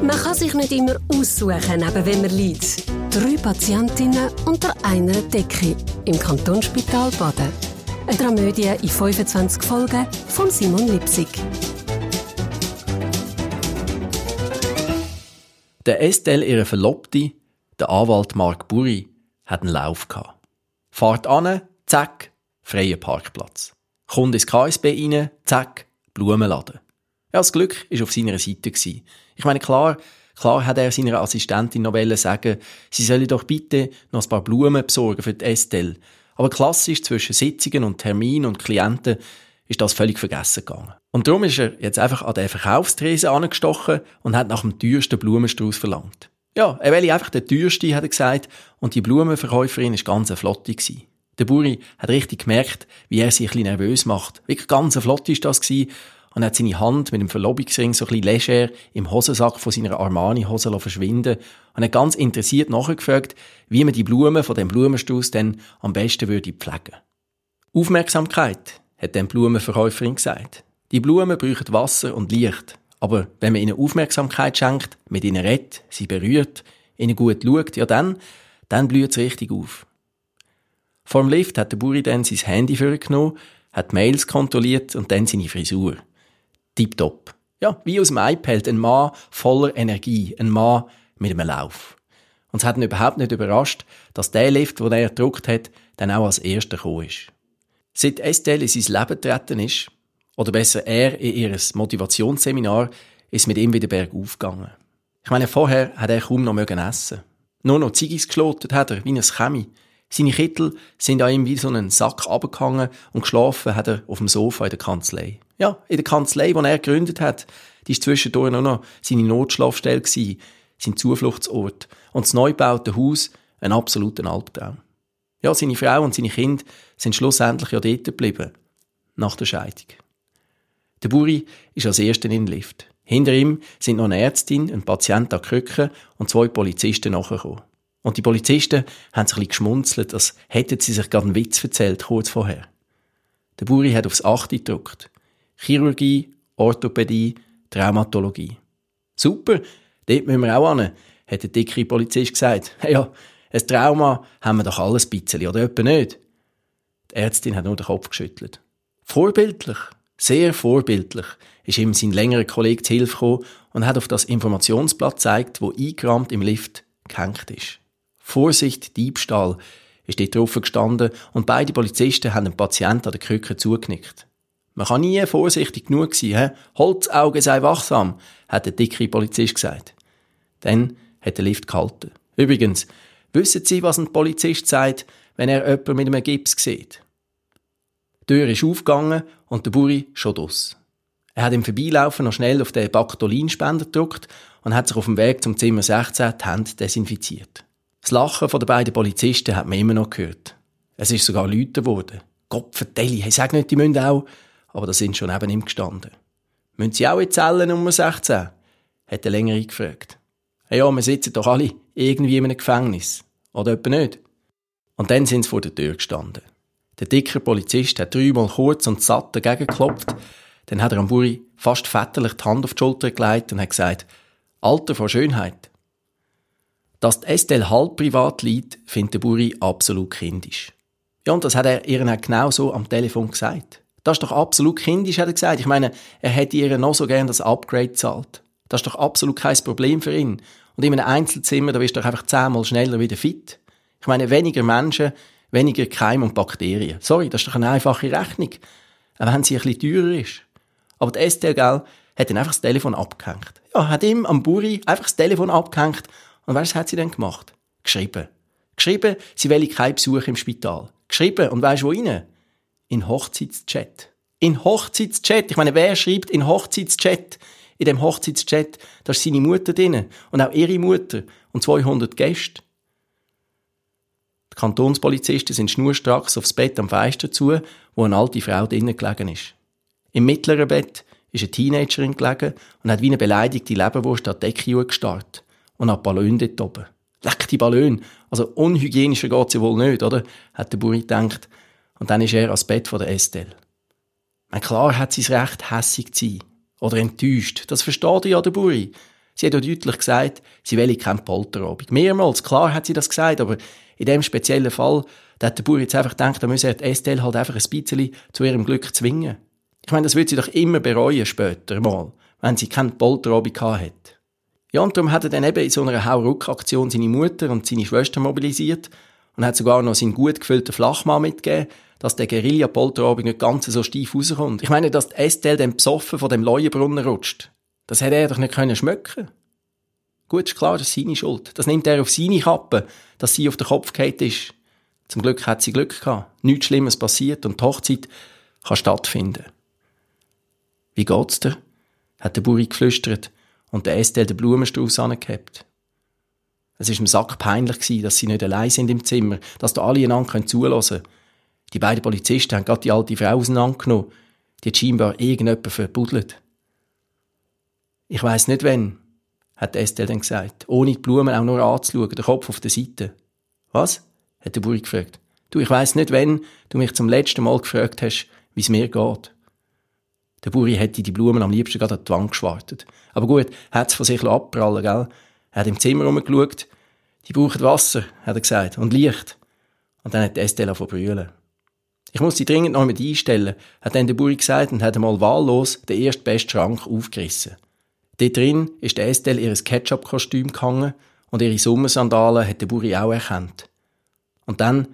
Man kann sich nicht immer aussuchen, neben wem man liegt. Drei Patientinnen unter einer Decke im Kantonsspital Baden. Eine Dramödie in 25 Folgen von Simon Lipsig. Der Estelle, ihre Verlobte, der Anwalt Mark Burri, hat einen Lauf gehabt. Fahrt an, zack, freier Parkplatz. Kommt ins KSB rein, zack, Blumenladen. Ja, das Glück war auf seiner Seite. Ich meine, klar, klar hat er seiner Assistentin noch sagen, sie solle doch bitte noch ein paar Blumen besorgen für die Estelle. Aber klassisch zwischen Sitzungen und Termin und Klienten ist das völlig vergessen gegangen. Und darum ist er jetzt einfach an den Verkaufstresen angestochen und hat nach dem teuersten Blumenstrauß verlangt. Ja, er will einfach der teuerste, hat er gesagt, und die Blumenverkäuferin ist ganz eine gewesen. Der Buri hat richtig gemerkt, wie er sich ein bisschen nervös macht. Wirklich ganz eine ist das gewesen und hat seine Hand mit dem Verlobungsring so ein bisschen leger im Hosensack von seiner Armani-Hose verschwinden und hat ganz interessiert nachgefragt, wie man die Blumen von dem Blumenstrauß dann am besten würde pflegen. Aufmerksamkeit, hat die Blumenverkäuferin gesagt. Die Blumen brauchen Wasser und Licht. Aber wenn man ihnen Aufmerksamkeit schenkt, mit ihnen redet, sie berührt, ihnen gut schaut, ja dann, dann blüht es richtig auf. Vor dem Lift hat der Buri dann sein Handy vorgenommen, hat Mails kontrolliert und dann seine Frisur. Tipptopp. Ja, wie aus dem iPad, ein Mann voller Energie, ein Mann mit einem Lauf. Und es hat ihn überhaupt nicht überrascht, dass der Lift, den er gedruckt hat, dann auch als erster gekommen ist. Seit Estelle in sein Leben getreten ist, oder besser er in ihr Motivationsseminar, ist mit ihm wieder bergauf gegangen. Ich meine, vorher hat er kaum noch mögen essen. Nur noch Ziggis geschlotet hat er, wie ein Chemie. Seine Kittel sind an ihm wie so einen Sack abgehangen und geschlafen hat er auf dem Sofa in der Kanzlei. Ja, in der Kanzlei, die er gegründet hat, die ist zwischendurch noch, noch seine Notschlafstelle gewesen, sein Zufluchtsort und das neu gebaute Haus ein absoluter Albtraum. Ja, seine Frau und seine Kinder sind schlussendlich ja dort geblieben. Nach der Scheidung. Der Buri ist als Erster in den Lift. Hinter ihm sind noch eine Ärztin, ein Patient an Krücken und zwei Polizisten nachgekommen. Und die Polizisten haben sich ein bisschen geschmunzelt, als hätten sie sich gerade einen Witz erzählt, kurz vorher. Der Buri hat aufs Achte gedrückt. Chirurgie, Orthopädie, Traumatologie. Super, dort müssen wir auch hin, hat der dicke Polizist gesagt. Ja, ein Trauma haben wir doch alles ein bisschen, oder etwa nicht? Die Ärztin hat nur den Kopf geschüttelt. Vorbildlich, sehr vorbildlich, ist ihm sein längerer Kollege zu Hilfe gekommen und hat auf das Informationsblatt gezeigt, wo eingerahmt im Lift gehängt ist. Vorsicht, Diebstahl, ist dort drauf gestanden und beide Polizisten haben dem Patienten an der Krücke zugenickt. Man kann nie vorsichtig genug sein, he? Holzauge sei wachsam, hat der dicke Polizist gesagt. Dann hat der Lift gehalten. Übrigens, Wissen Sie, was ein Polizist sagt, wenn er jemanden mit einem Gips sieht? Die Tür ist aufgegangen und der Buri schon draus. Er hat im Vorbeilaufen noch schnell auf den Baktolinspender gedrückt und hat sich auf dem Weg zum Zimmer 16 die Hände desinfiziert. Das Lachen der beiden Polizisten hat man immer noch gehört. Es ist sogar lauter geworden. Gott vertelle, hey, sag nicht, die müssen auch. Aber da sind schon neben ihm gestanden. Müssen Sie auch in Zelle Nummer 16? hat der längere gefragt. Ja, wir sitzen doch alle irgendwie in einem Gefängnis. Oder etwa nicht? Und dann sind sie vor der Tür gestanden. Der dicke Polizist hat dreimal kurz und satt dagegen geklopft. Dann hat er am Buri fast väterlich die Hand auf die Schulter gelegt und hat gesagt, Alter vor Schönheit. Dass die Estelle halb privat liegt, findet der Buri absolut kindisch. Ja, und das hat er ihr genau so am Telefon gesagt. Das ist doch absolut kindisch, hat er gesagt. Ich meine, er hätte ihr noch so gern das Upgrade zahlt. Das ist doch absolut kein Problem für ihn. Und in einem Einzelzimmer, da bist du doch einfach zehnmal schneller wieder fit. Ich meine, weniger Menschen, weniger Keim und Bakterien. Sorry, das ist doch eine einfache Rechnung. Auch wenn sie ein bisschen teurer ist. Aber die STL, gell, hat dann einfach das Telefon abgehängt. Ja, hat ihm am Buri einfach das Telefon abgehängt. Und weißt was hat sie dann gemacht? Geschrieben. Geschrieben, sie will keinen Besuch im Spital. Geschrieben, und weißt wo rein? In Hochzeitschat. In Hochzeitschat. Ich meine, wer schreibt in Hochzeitschat? in dem Hochzeitschat, da ist seine Mutter drin und auch ihre Mutter und 200 Gäste. Die Kantonspolizisten sind schnurstracks aufs Bett am Fenster zu, wo eine alte Frau drinnen gelegen ist. Im mittleren Bett ist eine Teenagerin gelegen und hat wie eine beleidigte Leberwurst an die Decke gestarrt und an Ballon dort oben. Leck die Ballon! Also unhygienischer geht's ja wohl nicht, oder? hat der Buri gedacht. Und dann ist er ans Bett von der Estelle. Mein klar hat sie Recht, hässig zu sein. Oder enttäuscht. Das versteht ja der Buri. Sie hat auch deutlich gesagt, sie will keine Polterabend. Mehrmals, klar hat sie das gesagt, aber in dem speziellen Fall, da hat der Bauer jetzt einfach gedacht, da müsse die Estelle halt einfach ein bisschen zu ihrem Glück zwingen. Ich meine, das wird sie doch immer bereuen später mal, wenn sie keinen Polterabend gehabt hat. Ja, und darum hat er dann eben in so einer Hauruck-Aktion seine Mutter und seine Schwester mobilisiert und hat sogar noch seinen gut gefüllten Flachmann mitgegeben, dass der Guerilla-Polterabend nicht ganz so steif rauskommt. Ich meine, dass Estelle dann besoffen von dem Leuenbrunnen rutscht. Das hätte er doch nicht können schmecken. Gut, ist klar, das ist seine Schuld. Das nimmt er auf seine Kappe, dass sie auf den Kopf gefallen ist. Zum Glück hat sie Glück gehabt. Nichts Schlimmes passiert und die Hochzeit kann stattfinden. Wie geht's dir? hat der Buri geflüstert und der Estelle den Blumenstrauß angehabt. Es war im Sack peinlich, gewesen, dass sie nicht allein sind im Zimmer, dass da alle einander zulassen können. Die beiden Polizisten haben gerade die alte Frau auseinandergenommen. Die hat scheinbar irgendjemand verbuddelt. Ich weiss nicht wann, hat Estelle dann gesagt, ohne die Blumen auch nur anzuschauen, den Kopf auf der Seite. Was? hat der Buri gefragt. Du, ich weiss nicht wann du mich zum letzten Mal gefragt hast, wie es mir geht. Der Buri hätte die Blumen am liebsten gerade an die Wand geschwartet. Aber gut, hat es von sich abprallen, gell? Er hat im Zimmer rumgeschaut. Die brauchen Wasser, hat er gesagt, und Licht. Und dann hat Estelle verbrüllen. Ich muss sie dringend noch mit einstellen, hat dann der Buri gesagt und hat einmal wahllos den ersten besten Schrank aufgerissen. Dort drin ist Estelle ihres Ketchup-Kostüm gehangen und ihre Sommersandalen hat der Buri auch erkannt. Und dann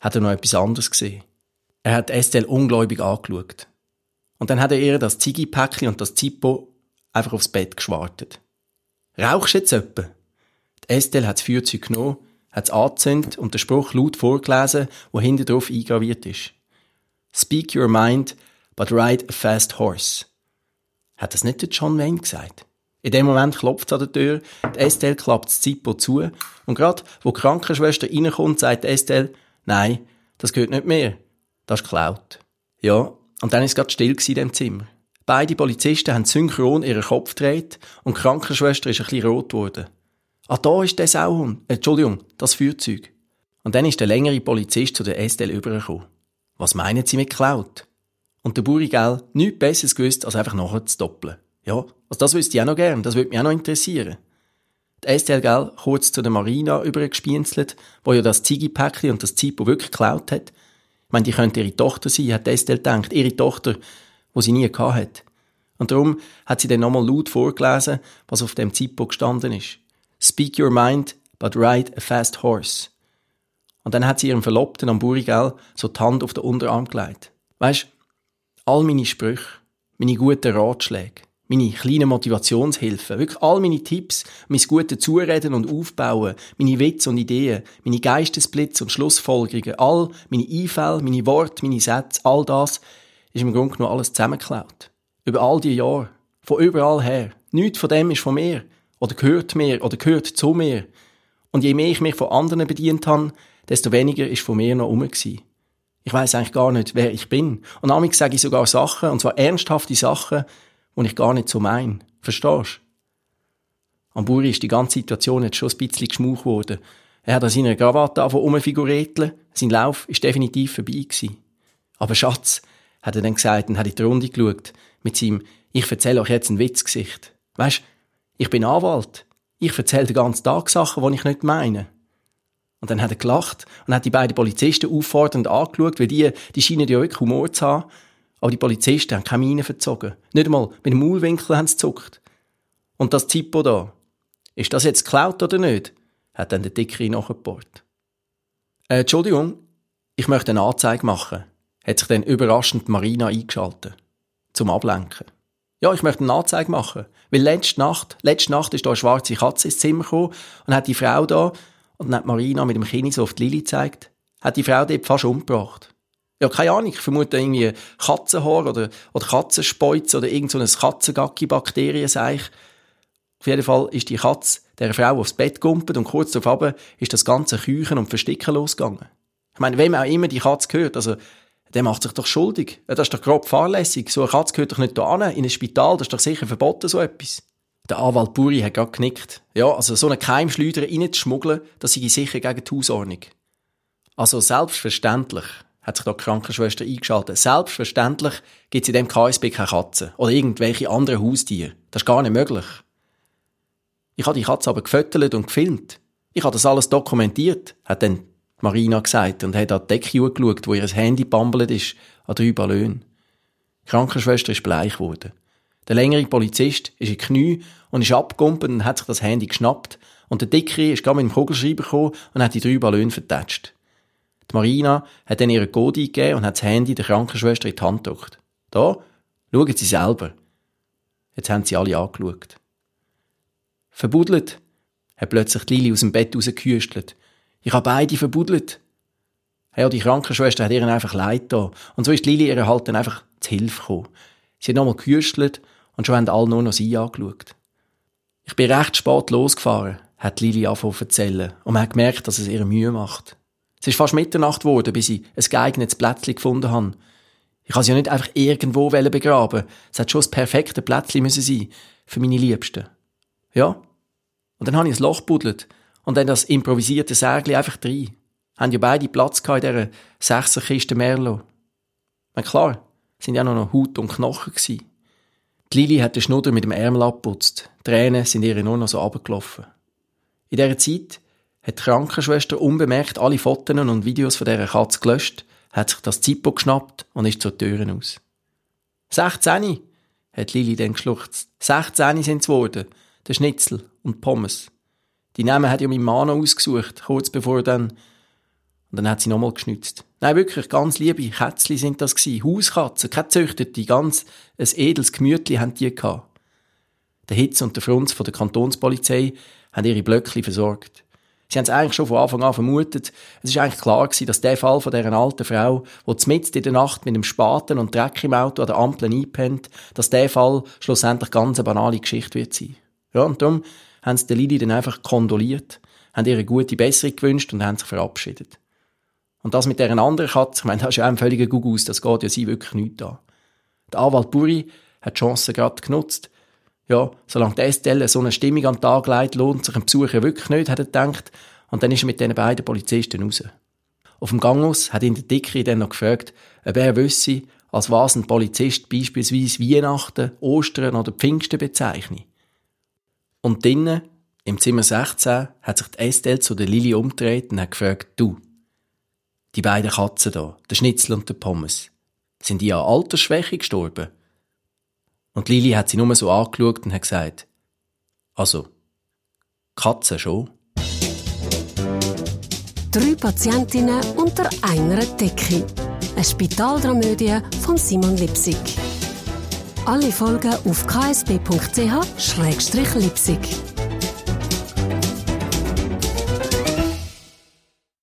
hat er noch etwas anderes gesehen. Er hat Estelle ungläubig angeschaut. Und dann hat er ihr das Ziggy-Päckchen und das Zippo einfach aufs Bett geschwartet. Rauchst jetzt etwa? Die Estelle hat das Feuerzeug genommen, hat es angezündet und den Spruch laut vorgelesen, wo hinten drauf eingraviert ist. Speak your mind, but ride a fast horse. Hat das nicht der John Wayne gesagt? In dem Moment klopft es an der Tür, die Estelle klappt das Zippo zu und gerade, wo die Krankenschwester reinkommt, sagt Estelle, nein, das gehört nicht mehr. Das ist geklaut. Ja, und dann ist es gerade still in dem Zimmer. Beide Polizisten haben synchron ihren Kopf gedreht und die Krankenschwester ist ein bisschen rot geworden. Ah, da ist der Sauhund. Entschuldigung, das Feuerzeug. Und dann ist der längere Polizist zu der Estelle übergekommen. Was meinen Sie mit Cloud? Und der Buri, gell, nichts Besseres gewusst, als einfach nachher zu doppeln. Ja, also das wüsste ich auch noch gern, das würde mich auch noch interessieren. Die Estelle, gell, kurz zu der Marina übergespienzelt, wo ja das Ziggy-Päckchen und das Zippo wirklich geklaut hat. Ich meine, die könnte ihre Tochter sein, hat Estelle gedacht. Ihre Tochter, wo sie nie hat. Und darum hat sie dann nochmal laut vorgelesen, was auf dem Zippo gestanden ist. Speak your mind, but ride a fast horse. Und dann hat sie ihrem Verlobten am Burigel so die Hand auf den Unterarm gelegt. Weisst, all meine Sprüche, meine guten Ratschläge, meine kleinen Motivationshilfen, wirklich all meine Tipps, mein gutes Zureden und Aufbauen, meine Witze und Ideen, meine Geistesblitze und Schlussfolgerungen, all meine Einfälle, meine Worte, meine Sätze, all das ist im Grunde genommen alles zusammengeklaut. Über all die Jahre. Von überall her. Nichts von dem ist von mir. Oder gehört mir. Oder gehört zu mir. Und je mehr ich mich von anderen bedient habe, desto weniger ist von mir noch rum Ich weiß eigentlich gar nicht, wer ich bin. Und amig sage ich sogar Sachen, und zwar ernsthafte Sachen, und ich gar nicht so mein. Verstehst? Am Buri ist die ganze Situation jetzt schon ein bisschen geschmauch geworden. Er hat an seiner Krawatte angefangen rumfiguretteln. Sein Lauf ist definitiv vorbei gewesen. Aber Schatz, hat er dann gesagt und hat in die Runde geschaut. Mit seinem, ich erzähle euch jetzt ein Witzgesicht. Weisst, ich bin Anwalt. Ich erzähle den ganzen Tag Sachen, die ich nicht meine. Und dann hat er gelacht und hat die beiden Polizisten auffordernd angeschaut, weil die, die scheinen ja wirklich Humor zu haben. Aber die Polizisten haben keine Miene verzogen. Nicht einmal mit dem Maulwinkel haben sie zuckt. Und das Zippo da, ist das jetzt geklaut oder nicht? hat dann der Dickere nachgebohrt. Äh, Entschuldigung, ich möchte eine Anzeige machen, hat sich dann überraschend Marina eingeschaltet. Zum Ablenken. Ja, ich möchte eine Anzeige machen. Weil letzte Nacht, letzte Nacht ist da eine schwarze Katze ins Zimmer gekommen und hat die Frau da, und dann hat Marina mit dem Kinn so auf die Lili gezeigt, hat die Frau dort fast umgebracht. Ja, keine Ahnung, ich vermute irgendwie Katzenhaar oder, oder Katzenspeuz oder irgend so ein Katzengacki-Bakterienseich. Auf jeden Fall ist die Katze der Frau aufs Bett gumpet und kurz darauf ist das ganze Küchen und Versticken losgegangen. Ich meine, wem auch immer die Katze gehört, also, der macht sich doch schuldig. Das ist doch grob fahrlässig. So eine Katze gehört doch nicht da in ein Spital, das ist doch sicher verboten, so etwas. Der Anwalt Buri hat gerade genickt. Ja, also so eine Keimschleuder reinzuschmuggeln, das sei sicher gegen die Hausordnung. Also selbstverständlich hat sich da die Krankenschwester eingeschaltet. Selbstverständlich gibt es in dem KSB keine Katzen oder irgendwelche anderen Haustiere. Das ist gar nicht möglich. Ich habe die Katze aber gefüttert und gefilmt. Ich habe das alles dokumentiert, hat dann Marina gesagt und hat an die Decke geschaut, wo ihr Handy bambelt ist, an drei Ballonen. Die Krankenschwester ist bleich geworden. Der längere Polizist ist in Knie und ist abgekumpelt und hat sich das Handy geschnappt. Und der Dickere ist gerade mit dem Kugelschreiber gekommen und hat die drei Ballone vertatscht. Die Marina hat dann ihren Code eingegeben und hat das Handy der Krankenschwester in die Hand gedrückt. Da, schauen Sie selber. Jetzt haben sie alle angeschaut. Verbudelt, hat plötzlich die Lili aus dem Bett rausgehüstelt. Ich habe beide verbudelt. Ja, die Krankenschwester hat ihr einfach leid da. Und so ist Lili ihr halt dann einfach zu Hilfe gekommen. Sie hat nochmal gehüstelt und schon haben alle nur noch sie angeschaut. Ich bin recht spät losgefahren, hat Lili angefangen zu erzählen. Und man hat gemerkt, dass es ihr Mühe macht. Es ist fast Mitternacht geworden, bis ich ein geeignetes Plätzchen gefunden habe. Ich kann sie ja nicht einfach irgendwo begraben. Es hat schon das perfekte Plätzchen müssen sein für meine Liebsten. Ja. Und dann habe ich ein Loch buddelt und dann das improvisierte Särgli einfach rein. Haben ja beide Platz gehabt in dieser Sechserkiste Merlot. Na klar, sind ja noch Haut und Knochen gewesen. Die Lili hat den Schnudder mit dem Ärmel abputzt. Tränen sind ihr nur noch so abgelaufen. In dieser Zeit hat die Krankenschwester unbemerkt alle Fotos und Videos von dieser Katze gelöscht, hat sich das Zippo geschnappt und ist zur Tür aus. 16, hat Lili dann geschluchzt. 16 sind es geworden. Der Schnitzel und Pommes. Die Namen hat ja mein Mann ausgesucht, kurz bevor dann und dann hat sie nochmal geschnitzt. Nein, wirklich, ganz liebe Kätzli sind das gewesen. Hauskatzen, keine züchtete, ganz ein edles Gemütli haben die gehabt. Der Hitz und der Frunz von der Kantonspolizei haben ihre Blöckli versorgt. Sie haben es eigentlich schon von Anfang an vermutet. Es ist eigentlich klar gewesen, dass der Fall von dieser alten Frau, die mitten in der Nacht mit einem Spaten und Dreck im Auto an der Ampel einpennt, dass der Fall schlussendlich ganz eine banale Geschichte wird sein. Ja, und darum haben sie der Lili dann einfach kondoliert, haben ihr eine gute Besserung gewünscht und haben sich verabschiedet. Und das mit deren anderen Katze, ich meine, das ist ja ein völliger Gugus, das geht ja sie wirklich nicht an. Der Anwalt Buri hat die Chance gerade genutzt. Ja, solange die Estelle so eine Stimmung an den Tag legt, lohnt sich ein Besuch ja wirklich nicht, hat er gedacht. Und dann ist er mit den beiden Polizisten raus. Auf dem Gang aus hat ihn der Dicke dann noch gefragt, ob er wüsste, als was ein Polizist beispielsweise Weihnachten, Ostern oder Pfingsten bezeichnet. Und drinnen, im Zimmer 16, hat sich die Estelle zu der Lili umgedreht und hat gefragt, du, die beiden Katzen da, der Schnitzel und der Pommes, sind die an Altersschwäche gestorben? Und Lili hat sie nur so angeschaut und hat gesagt, also, Katzen schon. Drei Patientinnen unter einer Decke. Eine Spitaldramödie von Simon Lipsig. Alle Folgen auf ksb.ch-lipsig.